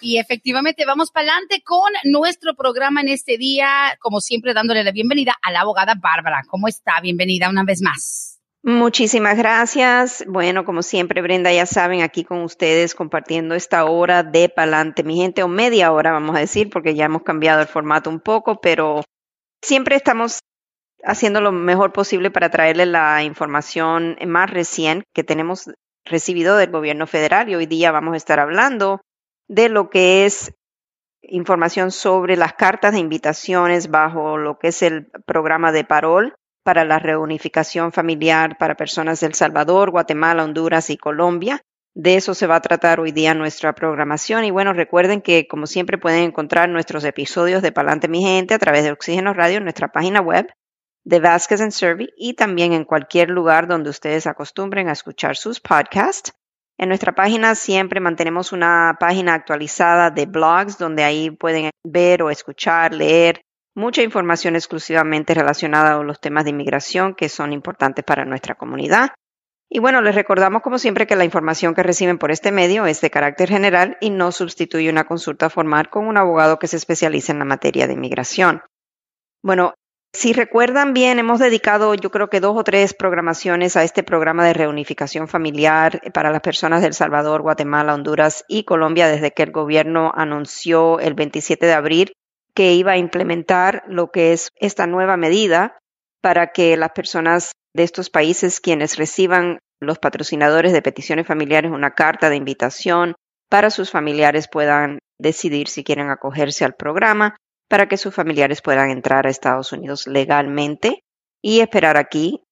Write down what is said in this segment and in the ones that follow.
Y efectivamente vamos para adelante con nuestro programa en este día, como siempre dándole la bienvenida a la abogada Bárbara. ¿Cómo está? Bienvenida una vez más. Muchísimas gracias. Bueno, como siempre, Brenda, ya saben, aquí con ustedes compartiendo esta hora de Palante, mi gente, o media hora, vamos a decir, porque ya hemos cambiado el formato un poco, pero siempre estamos haciendo lo mejor posible para traerles la información más reciente que tenemos recibido del gobierno federal y hoy día vamos a estar hablando de lo que es información sobre las cartas de invitaciones bajo lo que es el programa de parol para la reunificación familiar para personas de El Salvador, Guatemala, Honduras y Colombia. De eso se va a tratar hoy día nuestra programación. Y bueno, recuerden que como siempre pueden encontrar nuestros episodios de Palante Mi Gente a través de Oxígeno Radio en nuestra página web de Vasquez and Servi y también en cualquier lugar donde ustedes acostumbren a escuchar sus podcasts. En nuestra página siempre mantenemos una página actualizada de blogs donde ahí pueden ver o escuchar, leer mucha información exclusivamente relacionada con los temas de inmigración que son importantes para nuestra comunidad. Y bueno, les recordamos como siempre que la información que reciben por este medio es de carácter general y no sustituye una consulta formal con un abogado que se especializa en la materia de inmigración. Bueno, si recuerdan bien, hemos dedicado yo creo que dos o tres programaciones a este programa de reunificación familiar para las personas de El Salvador, Guatemala, Honduras y Colombia desde que el gobierno anunció el 27 de abril que iba a implementar lo que es esta nueva medida para que las personas de estos países quienes reciban los patrocinadores de peticiones familiares una carta de invitación para sus familiares puedan decidir si quieren acogerse al programa para que sus familiares puedan entrar a Estados Unidos legalmente y esperar aquí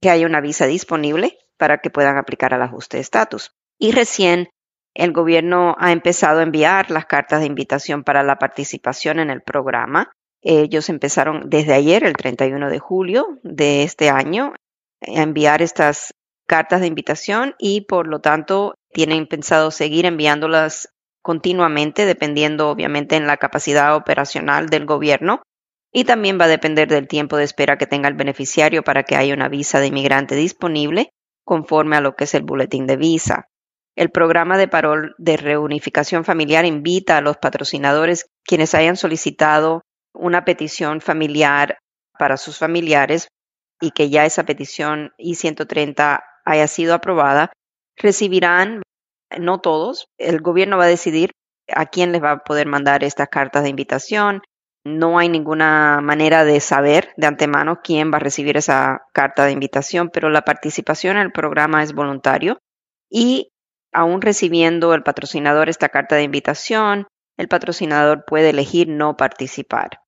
que haya una visa disponible para que puedan aplicar al ajuste de estatus. Y recién el gobierno ha empezado a enviar las cartas de invitación para la participación en el programa. Ellos empezaron desde ayer, el 31 de julio de este año, a enviar estas cartas de invitación y por lo tanto tienen pensado seguir enviándolas continuamente, dependiendo obviamente en la capacidad operacional del gobierno. Y también va a depender del tiempo de espera que tenga el beneficiario para que haya una visa de inmigrante disponible conforme a lo que es el boletín de visa. El programa de parol de reunificación familiar invita a los patrocinadores quienes hayan solicitado una petición familiar para sus familiares y que ya esa petición I-130 haya sido aprobada, recibirán, no todos, el gobierno va a decidir a quién les va a poder mandar estas cartas de invitación. No hay ninguna manera de saber de antemano quién va a recibir esa carta de invitación, pero la participación en el programa es voluntario y aún recibiendo el patrocinador esta carta de invitación, el patrocinador puede elegir no participar.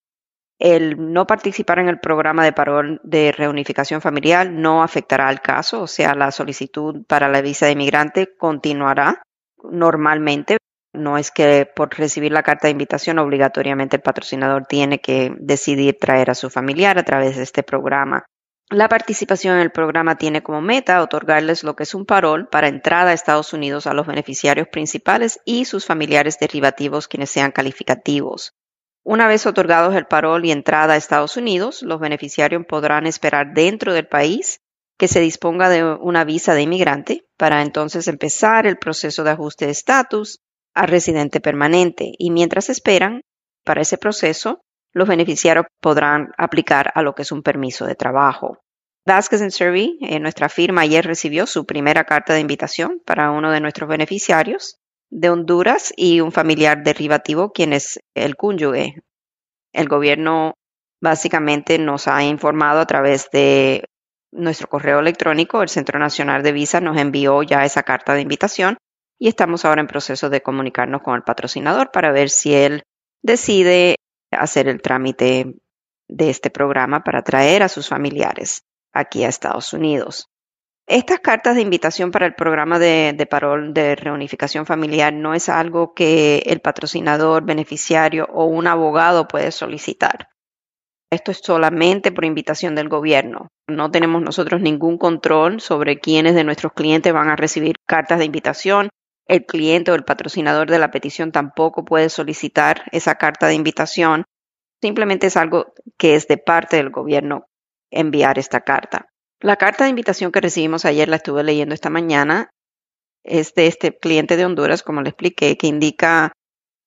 El no participar en el programa de parol de reunificación familiar no afectará al caso, o sea, la solicitud para la visa de inmigrante continuará normalmente. No es que por recibir la carta de invitación obligatoriamente el patrocinador tiene que decidir traer a su familiar a través de este programa. La participación en el programa tiene como meta otorgarles lo que es un parol para entrada a Estados Unidos a los beneficiarios principales y sus familiares derivativos quienes sean calificativos. Una vez otorgados el parol y entrada a Estados Unidos, los beneficiarios podrán esperar dentro del país que se disponga de una visa de inmigrante para entonces empezar el proceso de ajuste de estatus a residente permanente y mientras esperan para ese proceso, los beneficiarios podrán aplicar a lo que es un permiso de trabajo. Vasquez Survey, eh, nuestra firma, ayer recibió su primera carta de invitación para uno de nuestros beneficiarios de Honduras y un familiar derivativo, quien es el cónyuge. El gobierno básicamente nos ha informado a través de nuestro correo electrónico, el Centro Nacional de Visa nos envió ya esa carta de invitación y estamos ahora en proceso de comunicarnos con el patrocinador para ver si él decide hacer el trámite de este programa para traer a sus familiares aquí a Estados Unidos. Estas cartas de invitación para el programa de, parol de reunificación familiar no es algo que el patrocinador, beneficiario o un abogado puede solicitar. Esto es solamente por invitación del gobierno. No tenemos nosotros ningún control sobre quiénes de nuestros clientes van a recibir cartas de invitación. El cliente o el patrocinador de la petición tampoco puede solicitar esa carta de invitación. Simplemente es algo que es de parte del gobierno enviar esta carta. La carta de invitación que recibimos ayer la estuve leyendo esta mañana. Es de este cliente de Honduras, como le expliqué, que indica,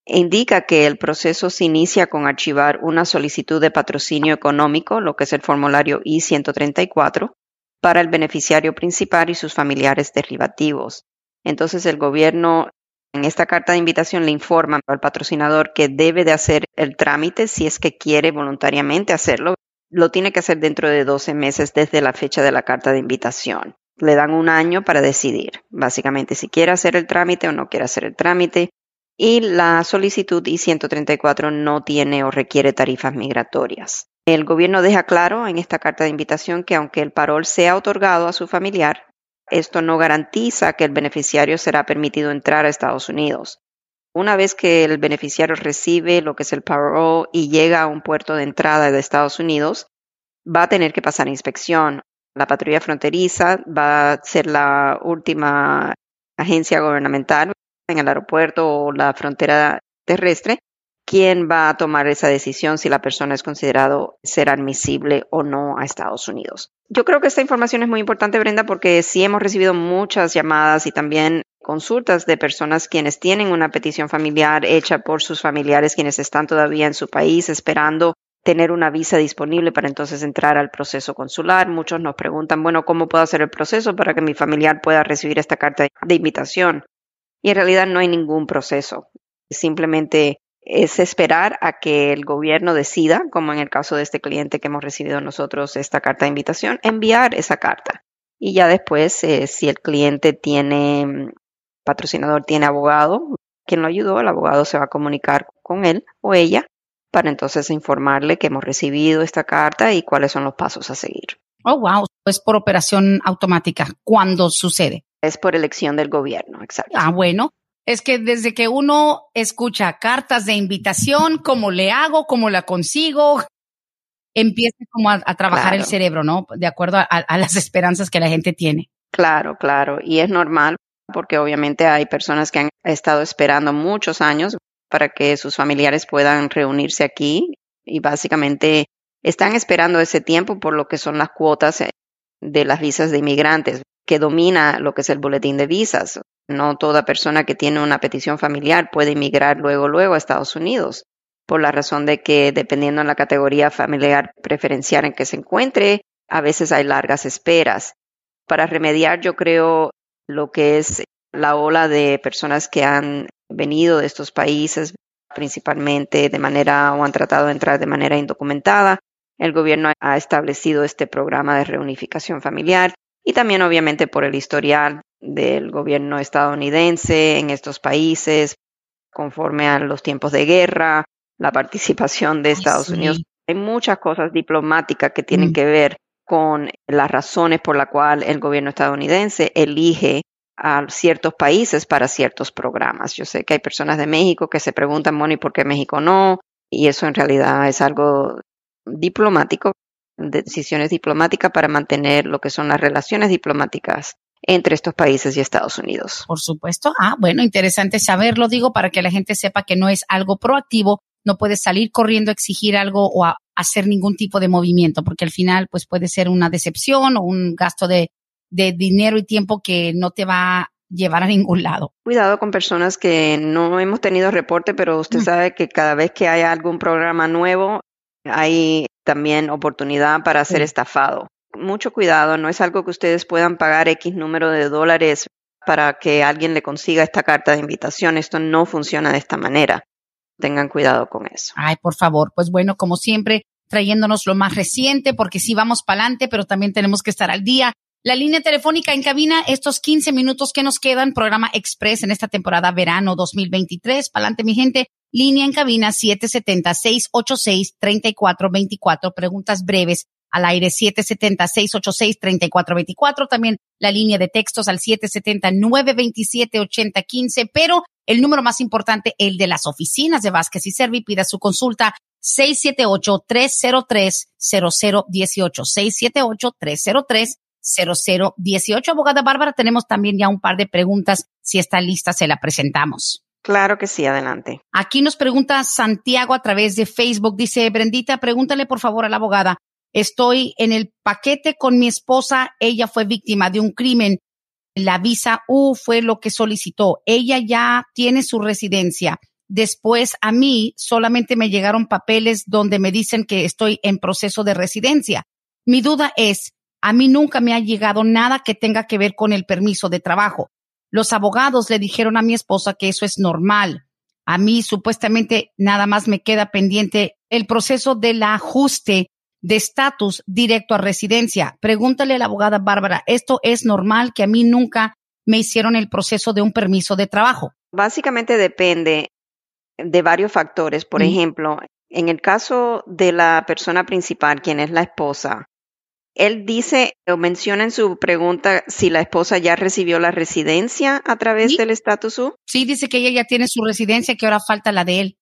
indica que el proceso se inicia con archivar una solicitud de patrocinio económico, lo que es el formulario I-134, para el beneficiario principal y sus familiares derivativos. Entonces el gobierno en esta carta de invitación le informa al patrocinador que debe de hacer el trámite si es que quiere voluntariamente hacerlo lo tiene que hacer dentro de 12 meses desde la fecha de la carta de invitación. Le dan un año para decidir, básicamente, si quiere hacer el trámite o no quiere hacer el trámite. Y la solicitud I-134 no tiene o requiere tarifas migratorias. El gobierno deja claro en esta carta de invitación que aunque el parol sea otorgado a su familiar, esto no garantiza que el beneficiario será permitido entrar a Estados Unidos. Una vez que el beneficiario recibe lo que es el parole y llega a un puerto de entrada de Estados Unidos, va a tener que pasar inspección. La patrulla fronteriza va a ser la última agencia gubernamental en el aeropuerto o la frontera terrestre quien va a tomar esa decisión si la persona es considerado ser admisible o no a Estados Unidos. Yo creo que esta información es muy importante, Brenda, porque sí hemos recibido muchas llamadas y también consultas de personas quienes tienen una petición familiar hecha por sus familiares quienes están todavía en su país esperando tener una visa disponible para entonces entrar al proceso consular. Muchos nos preguntan, bueno, ¿cómo puedo hacer el proceso para que mi familiar pueda recibir esta carta de invitación? Y en realidad no hay ningún proceso. Simplemente es esperar a que el gobierno decida, como en el caso de este cliente que hemos recibido nosotros esta carta de invitación, enviar esa carta. Y ya después, eh, si el cliente tiene patrocinador tiene abogado, quien lo ayudó, el abogado se va a comunicar con él o ella para entonces informarle que hemos recibido esta carta y cuáles son los pasos a seguir. Oh, wow, es por operación automática. ¿Cuándo sucede? Es por elección del gobierno, exacto. Ah, bueno. Es que desde que uno escucha cartas de invitación, cómo le hago, cómo la consigo, empieza como a, trabajar el cerebro, ¿no? De acuerdo a las esperanzas que la gente tiene. Claro, claro. Y es normal porque obviamente hay personas que han estado esperando muchos años para que sus familiares puedan reunirse aquí y básicamente están esperando ese tiempo por lo que son las cuotas eh, de las visas de inmigrantes, que domina lo que es el boletín de visas. No toda persona que tiene una petición familiar puede inmigrar luego, luego a Estados Unidos, por la razón de que dependiendo de la categoría familiar preferencial en que se encuentre, a veces hay largas esperas. Para remediar, yo creo, lo que es la ola de personas que han venido de estos países principalmente de manera o han tratado de entrar de manera indocumentada. El gobierno ha establecido este programa de reunificación familiar y también obviamente por el historial del gobierno estadounidense en estos países conforme a los tiempos de guerra, la participación de Estados Unidos. Hay muchas cosas diplomáticas que tienen mm. que ver con las razones por las cuales el gobierno estadounidense elige a ciertos países para ciertos programas. Yo sé que hay personas de México que se preguntan, Moni, ¿por qué México no? Y eso en realidad es algo diplomático, decisiones diplomáticas para mantener lo que son las relaciones diplomáticas entre estos países y Estados Unidos. Por supuesto. Ah, bueno, interesante saberlo, digo, para que la gente sepa que no es algo proactivo, no puedes salir corriendo a exigir algo o a hacer ningún tipo de movimiento, porque al final pues puede ser una decepción o un gasto de, de dinero y tiempo que no te va a llevar a ningún lado. Cuidado con personas que no hemos tenido reporte, pero usted sabe que cada vez que hay algún programa nuevo, hay también oportunidad para ser estafado. Mucho cuidado, no es algo que ustedes puedan pagar X número de dólares para que alguien le consiga esta carta de invitación. Esto no funciona de esta manera tengan cuidado con eso. Ay, por favor, pues bueno, como siempre, trayéndonos lo más reciente, porque sí vamos para adelante, pero también tenemos que estar al día. La línea telefónica en cabina, estos 15 minutos que nos quedan, programa Express en esta temporada verano 2023. Pa'lante, mi gente. Línea en cabina 770-686-3424. Preguntas breves al aire 770-686-3424, también la línea de textos al 770-927-8015, pero el número más importante, el de las oficinas de Vázquez y Servi, pida su consulta 678-303-0018, 678-303-0018. Abogada Bárbara, tenemos también ya un par de preguntas. Si está lista, se la presentamos. Claro que sí, adelante. Aquí nos pregunta Santiago a través de Facebook. Dice, Brendita, pregúntale por favor a la abogada. Estoy en el paquete con mi esposa. Ella fue víctima de un crimen. La visa U fue lo que solicitó. Ella ya tiene su residencia. Después a mí solamente me llegaron papeles donde me dicen que estoy en proceso de residencia. Mi duda es, a mí nunca me ha llegado nada que tenga que ver con el permiso de trabajo. Los abogados le dijeron a mi esposa que eso es normal. A mí supuestamente nada más me queda pendiente el proceso del ajuste de estatus directo a residencia. Pregúntale a la abogada Bárbara, ¿esto es normal que a mí nunca me hicieron el proceso de un permiso de trabajo? Básicamente depende de varios factores. Por ejemplo, en el caso de la persona principal, quien es la esposa, él dice o menciona en su pregunta si la esposa ya recibió la residencia a través del estatus U. Sí, dice que ella ya tiene su residencia, que ahora falta la de él.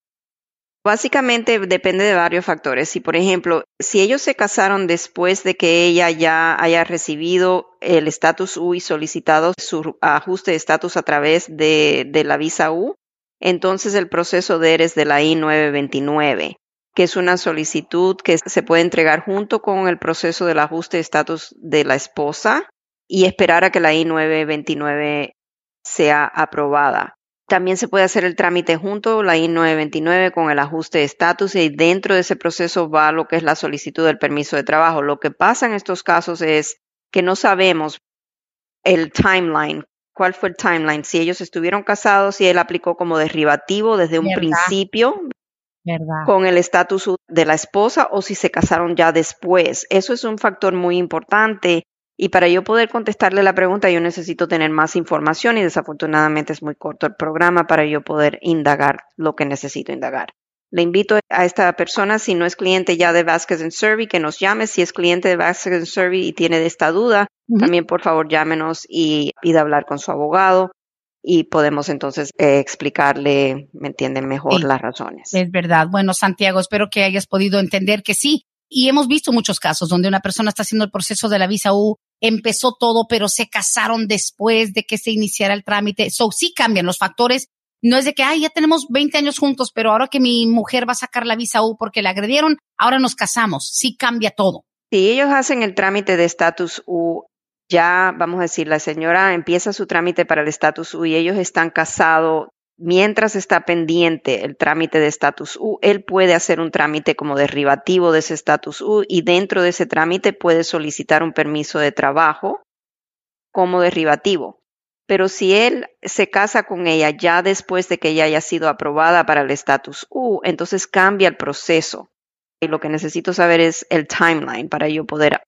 Básicamente depende de varios factores. Si, por ejemplo, si ellos se casaron después de que ella ya haya recibido el estatus U y solicitado su ajuste de estatus a través de, de la visa U, entonces el proceso de ERES de la I-929 que es una solicitud que se puede entregar junto con el proceso del ajuste de estatus de la esposa y esperar a que la I-929 sea aprobada. También se puede hacer el trámite junto, la I-929, con el ajuste de estatus y dentro de ese proceso va lo que es la solicitud del permiso de trabajo. Lo que pasa en estos casos es que no sabemos el timeline, cuál fue el timeline, si ellos estuvieron casados, si él aplicó como derivativo desde un principio, con el estatus de la esposa o si se casaron ya después. Eso es un factor muy importante y para yo poder contestarle la pregunta yo necesito tener más información y desafortunadamente es muy corto el programa para yo poder indagar lo que necesito indagar. Le invito a esta persona, si no es cliente ya de Vasquez Survey, que nos llame. Si es cliente de Vasquez Survey y tiene esta duda, también por favor llámenos y pida hablar con su abogado y podemos entonces eh, explicarle, ¿me entienden mejor las razones? Es verdad. Bueno, Santiago, espero que hayas podido entender que sí. Y hemos visto muchos casos donde una persona está haciendo el proceso de la visa U, empezó todo, pero se casaron después de que se iniciara el trámite. So, sí cambian los factores. No es de que, ay, ya tenemos 20 años juntos, pero ahora que mi mujer va a sacar la visa U porque la agredieron, ahora nos casamos. Sí cambia todo. Si ellos hacen el trámite de estatus U ya, vamos a decir, la señora empieza su trámite para el estatus U y ellos están casados. Mientras está pendiente el trámite de estatus U, él puede hacer un trámite como derivativo de ese estatus U y dentro de ese trámite puede solicitar un permiso de trabajo como derivativo. Pero si él se casa con ella ya después de que ella haya sido aprobada para el estatus U, entonces cambia el proceso. Y lo que necesito saber es el timeline para yo poder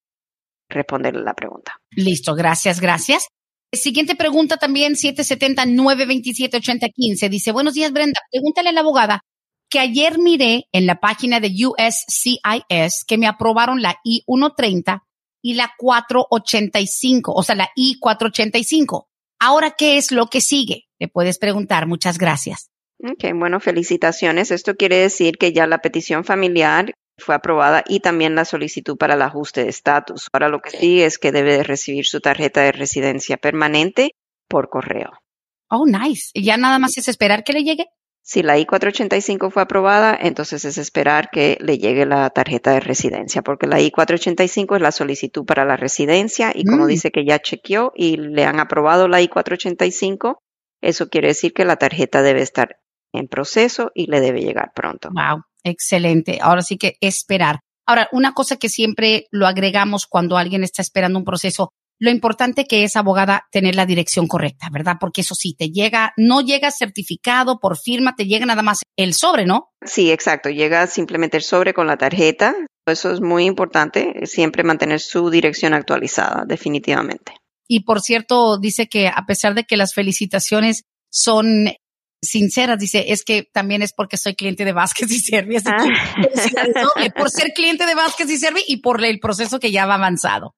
responderle la pregunta. Listo, gracias, gracias. Siguiente pregunta también, 770-927-8015. Dice, buenos días, Brenda. Pregúntale a la abogada que ayer miré en la página de USCIS que me aprobaron la I-130 y la 485, o sea, la I-485. Ahora, ¿qué es lo que sigue? Le puedes preguntar. Muchas gracias. Ok, bueno, felicitaciones. Esto quiere decir que ya la petición familiar fue aprobada y también la solicitud para el ajuste de estatus. Ahora lo que sigue es que debe de recibir su tarjeta de residencia permanente por correo. Oh, nice. ¿Y ya nada más es esperar que le llegue? Si la I-485 fue aprobada, entonces es esperar que le llegue la tarjeta de residencia, porque la I-485 es la solicitud para la residencia y como mm. dice que ya chequeó y le han aprobado la I-485, eso quiere decir que la tarjeta debe estar en proceso y le debe llegar pronto. Wow. Excelente. Ahora sí que esperar. Ahora, una cosa que siempre lo agregamos cuando alguien está esperando un proceso, lo importante que es, abogada, tener la dirección correcta, ¿verdad? Porque eso sí, te llega, no llega certificado por firma, te llega nada más el sobre, ¿no? Sí, exacto. Llega simplemente el sobre con la tarjeta. Eso es muy importante, siempre mantener su dirección actualizada, definitivamente. Y por cierto, dice que a pesar de que las felicitaciones son sinceras. Dice, es que también es porque soy cliente de Vázquez y Servi, así que ah. por ser cliente de Vázquez y Servi y por el proceso que ya va avanzado.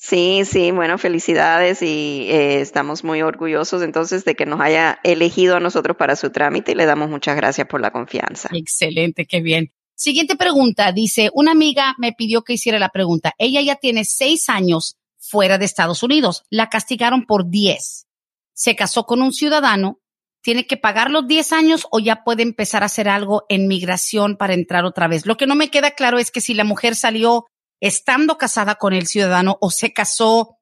Sí, sí, bueno, felicidades y eh, estamos muy orgullosos entonces de que nos haya elegido a nosotros para su trámite y le damos muchas gracias por la confianza. Excelente, qué bien. Siguiente pregunta, dice, una amiga me pidió que hiciera la pregunta. Ella ya tiene seis años fuera de Estados Unidos. La castigaron por diez. Se casó con un ciudadano. ¿Tiene que pagar los diez años o ya puede empezar a hacer algo en migración para entrar otra vez? Lo que no me queda claro es que si la mujer salió estando casada con el ciudadano o se casó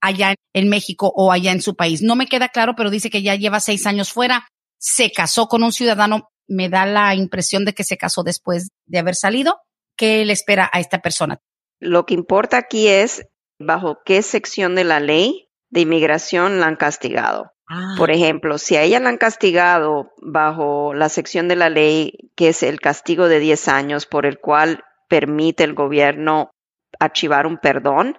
allá en México o allá en su país. No me queda claro, pero dice que ya lleva seis años fuera, se casó con un ciudadano, me da la impresión de que se casó después de haber salido. ¿Qué le espera a esta persona? Lo que importa aquí es bajo qué sección de la ley de inmigración la han castigado. Ah. Por ejemplo, si a ella la han castigado bajo la sección de la ley que es el castigo de 10 años por el cual permite el gobierno archivar un perdón,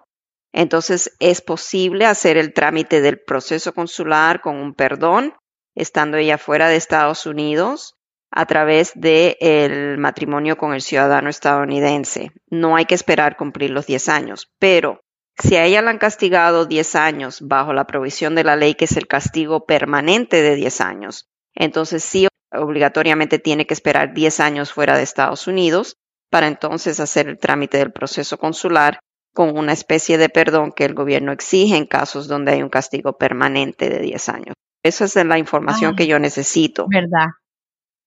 entonces es posible hacer el trámite del proceso consular con un perdón, estando ella fuera de Estados Unidos, a través del matrimonio con el ciudadano estadounidense. No hay que esperar cumplir los 10 años, pero si a ella la han castigado 10 años bajo la provisión de la ley, que es el castigo permanente de 10 años, entonces sí obligatoriamente tiene que esperar 10 años fuera de Estados Unidos para entonces hacer el trámite del proceso consular con una especie de perdón que el gobierno exige en casos donde hay un castigo permanente de 10 años. Esa es la información que yo necesito. ¿Verdad?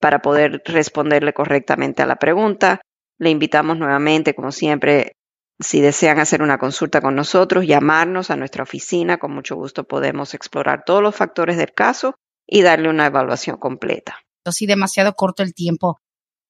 Para poder responderle correctamente a la pregunta. Le invitamos nuevamente, como siempre, si desean hacer una consulta con nosotros, llamarnos a nuestra oficina. Con mucho gusto podemos explorar todos los factores del caso y darle una evaluación completa. Sí, demasiado corto el tiempo.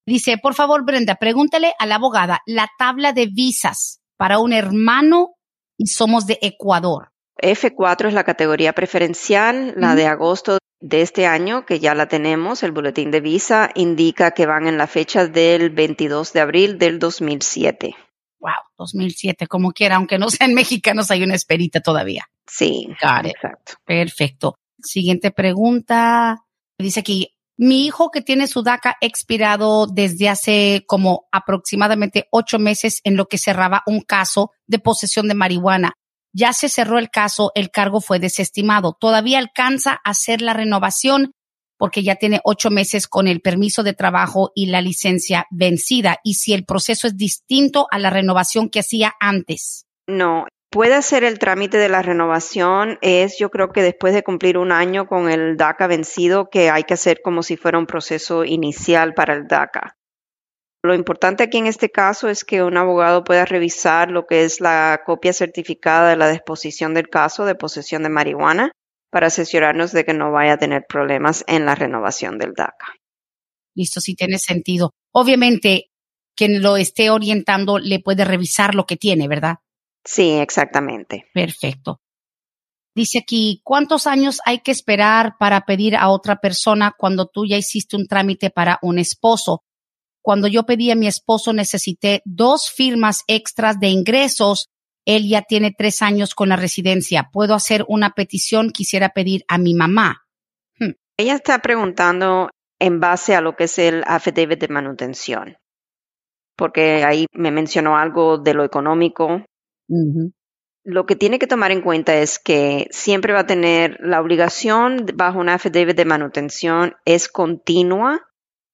Dice, por favor, Brenda, pregúntale a la abogada la tabla de visas para un hermano y somos de Ecuador. F4 es la categoría preferencial, la de agosto de este año, que ya la tenemos, el boletín de visa indica que van en la fecha del 22 de abril del 2007. Wow, 2007, como quiera, aunque no sean mexicanos, hay una esperita todavía. Sí, exacto. Perfecto. Siguiente pregunta. Dice aquí, mi hijo que tiene su DACA expirado desde hace como aproximadamente ocho meses en lo que cerraba un caso de posesión de marihuana. Ya se cerró el caso, el cargo fue desestimado. Todavía alcanza a hacer la renovación porque ya tiene ocho meses con el permiso de trabajo y la licencia vencida. Y si el proceso es distinto a la renovación que hacía antes. No, puede hacer el trámite de la renovación es yo creo que después de cumplir un año con el DACA vencido que hay que hacer como si fuera un proceso inicial para el DACA. Lo importante aquí en este caso es que un abogado pueda revisar lo que es la copia certificada de la disposición del caso de posesión de marihuana para asesorarnos de que no vaya a tener problemas en la renovación del DACA. Listo, sí tiene sentido. Obviamente, quien lo esté orientando le puede revisar lo que tiene, ¿verdad? Sí, exactamente. Perfecto. Dice aquí, ¿cuántos años hay que esperar para pedir a otra persona cuando tú ya hiciste un trámite para un esposo? Cuando yo pedí a mi esposo necesité dos firmas extras de ingresos. Él ya tiene tres años con la residencia. ¿Puedo hacer una petición? Quisiera pedir a mi mamá. Hmm. Ella está preguntando en base a lo que es el affidavit de manutención, porque ahí me mencionó algo de lo económico lo que tiene que tomar en cuenta es que siempre va a tener la obligación bajo una affidavit de manutención es continua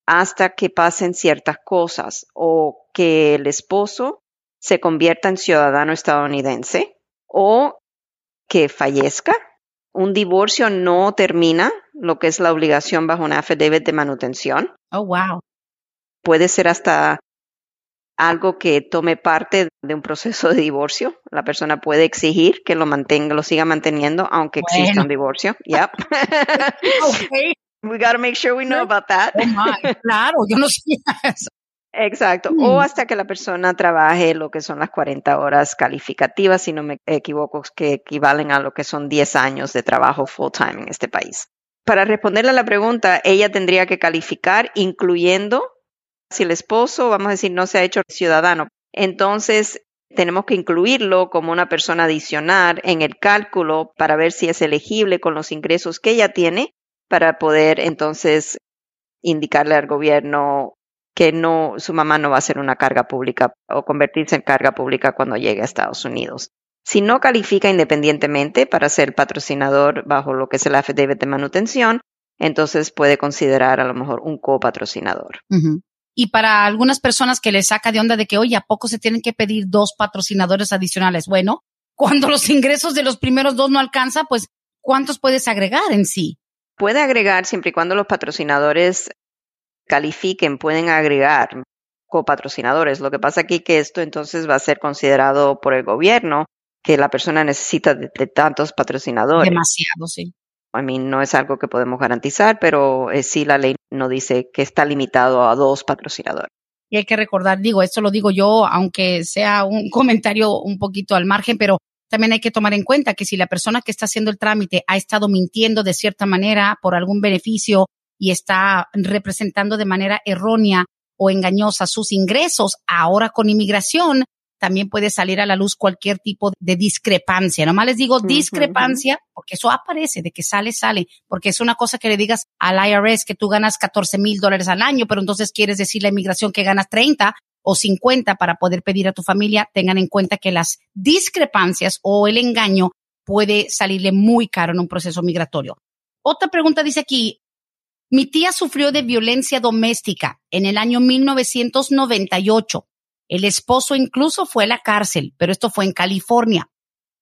hasta que pasen ciertas cosas o que el esposo se convierta en ciudadano estadounidense o que fallezca. Un divorcio no termina lo que es la obligación bajo una affidavit de manutención. Oh, wow. Puede ser hasta algo que tome parte de un proceso de divorcio. La persona puede exigir que lo mantenga, lo siga manteniendo, aunque exista un divorcio. Yep. okay. We gotta make sure we know about that. Oh claro, yo no sé eso. Exacto. O hmm. hasta que la persona trabaje lo que son las 40 horas calificativas, si no me equivoco, que equivalen a lo que son 10 años de trabajo full time en este país. Para responderle a la pregunta, ella tendría que calificar incluyendo si el esposo, vamos a decir, no se ha hecho ciudadano, entonces tenemos que incluirlo como una persona adicional en el cálculo para ver si es elegible con los ingresos que ella tiene para poder entonces indicarle al gobierno que no, su mamá no va a ser una carga pública o convertirse en carga pública cuando llegue a Estados Unidos. Si no califica independientemente para ser patrocinador bajo lo que es el affidavit de manutención, entonces puede considerar a lo mejor un copatrocinador. Y para algunas personas que les saca de onda de que, oye, ¿a poco se tienen que pedir dos patrocinadores adicionales? Bueno, cuando los ingresos de los primeros dos no alcanza, pues, ¿cuántos puedes agregar en sí? Puede agregar siempre y cuando los patrocinadores califiquen, pueden agregar copatrocinadores. Lo que pasa aquí que esto entonces va a ser considerado por el gobierno que la persona necesita de, tantos patrocinadores. Demasiado, sí. A mí no es algo que podemos garantizar, pero eh, sí la ley no dice que está limitado a dos patrocinadores. Y hay que recordar, digo, esto lo digo yo, aunque sea un comentario un poquito al margen, pero también hay que tomar en cuenta que si la persona que está haciendo el trámite ha estado mintiendo de cierta manera por algún beneficio y está representando de manera errónea o engañosa sus ingresos, ahora con inmigración también puede salir a la luz cualquier tipo de discrepancia. Nomás les digo discrepancia, porque eso aparece, de que sale, sale, porque es una cosa que le digas al IRS que tú ganas 14 mil dólares al año, pero entonces quieres decir la inmigración que ganas 30 o 50 para poder pedir a tu familia, tengan en cuenta que las discrepancias o el engaño puede salirle muy caro en un proceso migratorio. Otra pregunta dice aquí, mi tía sufrió de violencia doméstica en el año 1998. El esposo incluso fue a la cárcel, pero esto fue en California.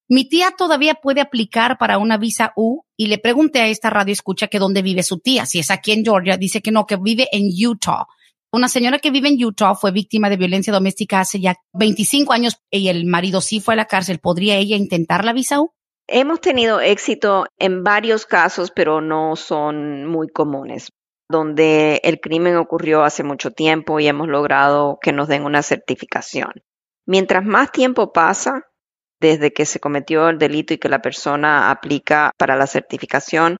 Mi tía todavía puede aplicar para una visa U y le pregunté a esta radio escucha que dónde vive su tía. Si es aquí en Georgia, dice que no, que vive en Utah. Una señora que vive en Utah fue víctima de violencia doméstica hace ya 25 años y el marido sí fue a la cárcel. ¿Podría ella intentar la visa U? Hemos tenido éxito en varios casos, pero no son muy comunes, donde el crimen ocurrió hace mucho tiempo y hemos logrado que nos den una certificación. Mientras más tiempo pasa desde que se cometió el delito y que la persona aplica para la certificación,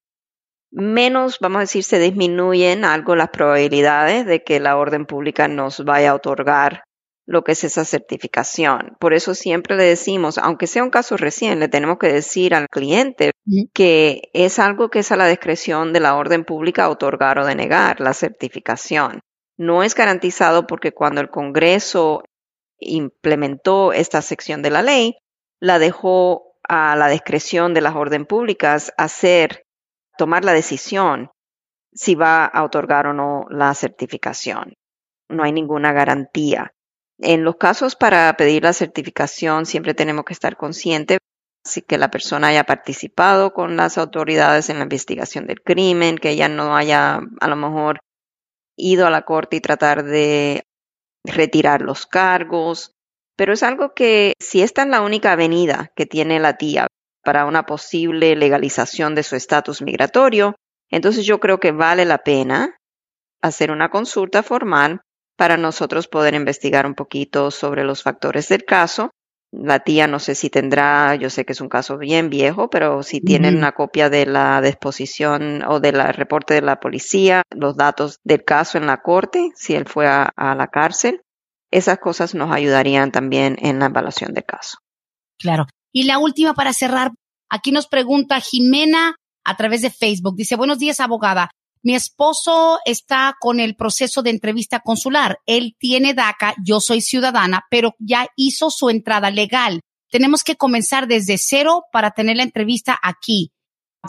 menos, vamos a decir, se disminuyen algo las probabilidades de que la orden pública nos vaya a otorgar lo que es esa certificación. Por eso siempre le decimos, aunque sea un caso recién, le tenemos que decir al cliente que es algo que es a la discreción de la orden pública otorgar o denegar la certificación. No es garantizado porque cuando el Congreso implementó esta sección de la ley, la dejó a la discreción de las orden públicas hacer, tomar la decisión si va a otorgar o no la certificación. No hay ninguna garantía. En los casos para pedir la certificación siempre tenemos que estar conscientes si que la persona haya participado con las autoridades en la investigación del crimen, que ella no haya a lo mejor ido a la corte y tratar de retirar los cargos, pero es algo que si esta es la única avenida que tiene la tía para una posible legalización de su estatus migratorio, entonces yo creo que vale la pena hacer una consulta formal para nosotros poder investigar un poquito sobre los factores del caso. La tía no sé si tendrá, yo sé que es un caso bien viejo, pero si tienen una copia de la disposición o del reporte de la policía, los datos del caso en la corte, si él fue a, a la cárcel, esas cosas nos ayudarían también en la evaluación del caso. Claro. Y la última para cerrar, aquí nos pregunta Jimena a través de Facebook. Dice, buenos días, abogada. Mi esposo está con el proceso de entrevista consular. Él tiene DACA, yo soy ciudadana, pero ya hizo su entrada legal. Tenemos que comenzar desde cero para tener la entrevista aquí.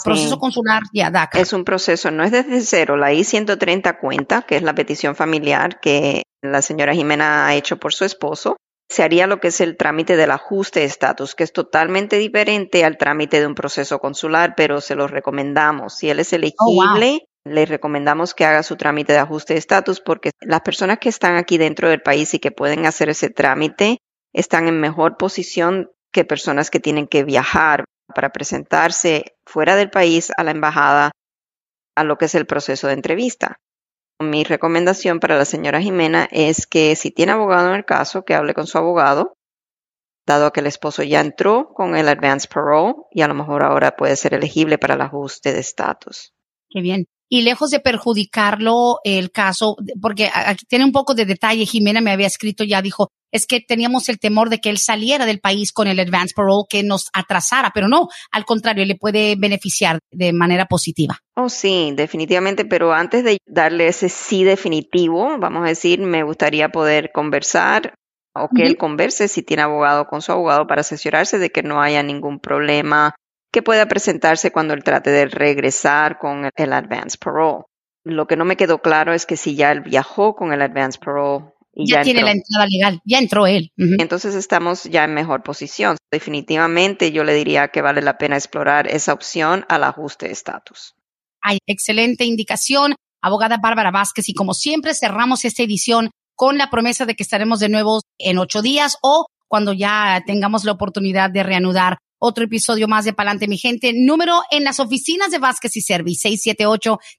Proceso consular ya DACA. Es un proceso, no es desde cero. La I-130 cuenta, que es la petición familiar que la señora Jimena ha hecho por su esposo. Se haría lo que es el trámite del ajuste de estatus, que es totalmente diferente al trámite de un proceso consular, pero se lo recomendamos. Si él es oh, elegible, le recomendamos que haga su trámite de ajuste de estatus porque las personas que están aquí dentro del país y que pueden hacer ese trámite están en mejor posición que personas que tienen que viajar para presentarse fuera del país a la embajada a lo que es el proceso de entrevista. Mi recomendación para la señora Jimena es que si tiene abogado en el caso, que hable con su abogado, dado que el esposo ya entró con el advance parole y a lo mejor ahora puede ser elegible para el ajuste de estatus. Qué bien. Y lejos de perjudicarlo el caso, porque aquí tiene un poco de detalle, Jimena me había escrito ya, dijo, es que teníamos el temor de que él saliera del país con el advance parole, que nos atrasara, pero no, al contrario, le puede beneficiar de manera positiva. Oh, sí, definitivamente, pero antes de darle ese sí definitivo, vamos a decir, me gustaría poder conversar o que él converse si tiene abogado con su abogado para asesorarse de que no haya ningún problema que pueda presentarse cuando él trate de regresar con el advance parole. Lo que no me quedó claro es que si ya él viajó con el advance parole y ya, tiene la entrada legal, ya entró él. Entonces estamos ya en mejor posición. Definitivamente yo le diría que vale la pena explorar esa opción al ajuste de estatus. Hay excelente indicación, abogada Bárbara Vázquez, y como siempre cerramos esta edición con la promesa de que estaremos de nuevo en ocho días o cuando ya tengamos la oportunidad de reanudar otro episodio más de Palante, mi gente. Número en las oficinas de Vázquez y Service,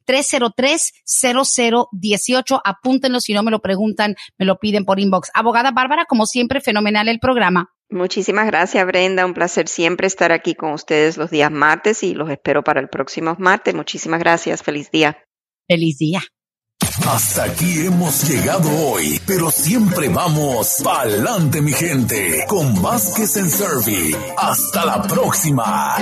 678-303-0018. Apúntenlo si no me lo preguntan, me lo piden por inbox. Abogada Bárbara, como siempre, fenomenal el programa. Muchísimas gracias, Brenda. Un placer siempre estar aquí con ustedes los días martes y los espero para el próximo martes. Muchísimas gracias. Feliz día. Feliz día. Hasta aquí hemos llegado hoy, pero siempre vamos pa'lante mi gente con Vázquez en Servi. Hasta la próxima.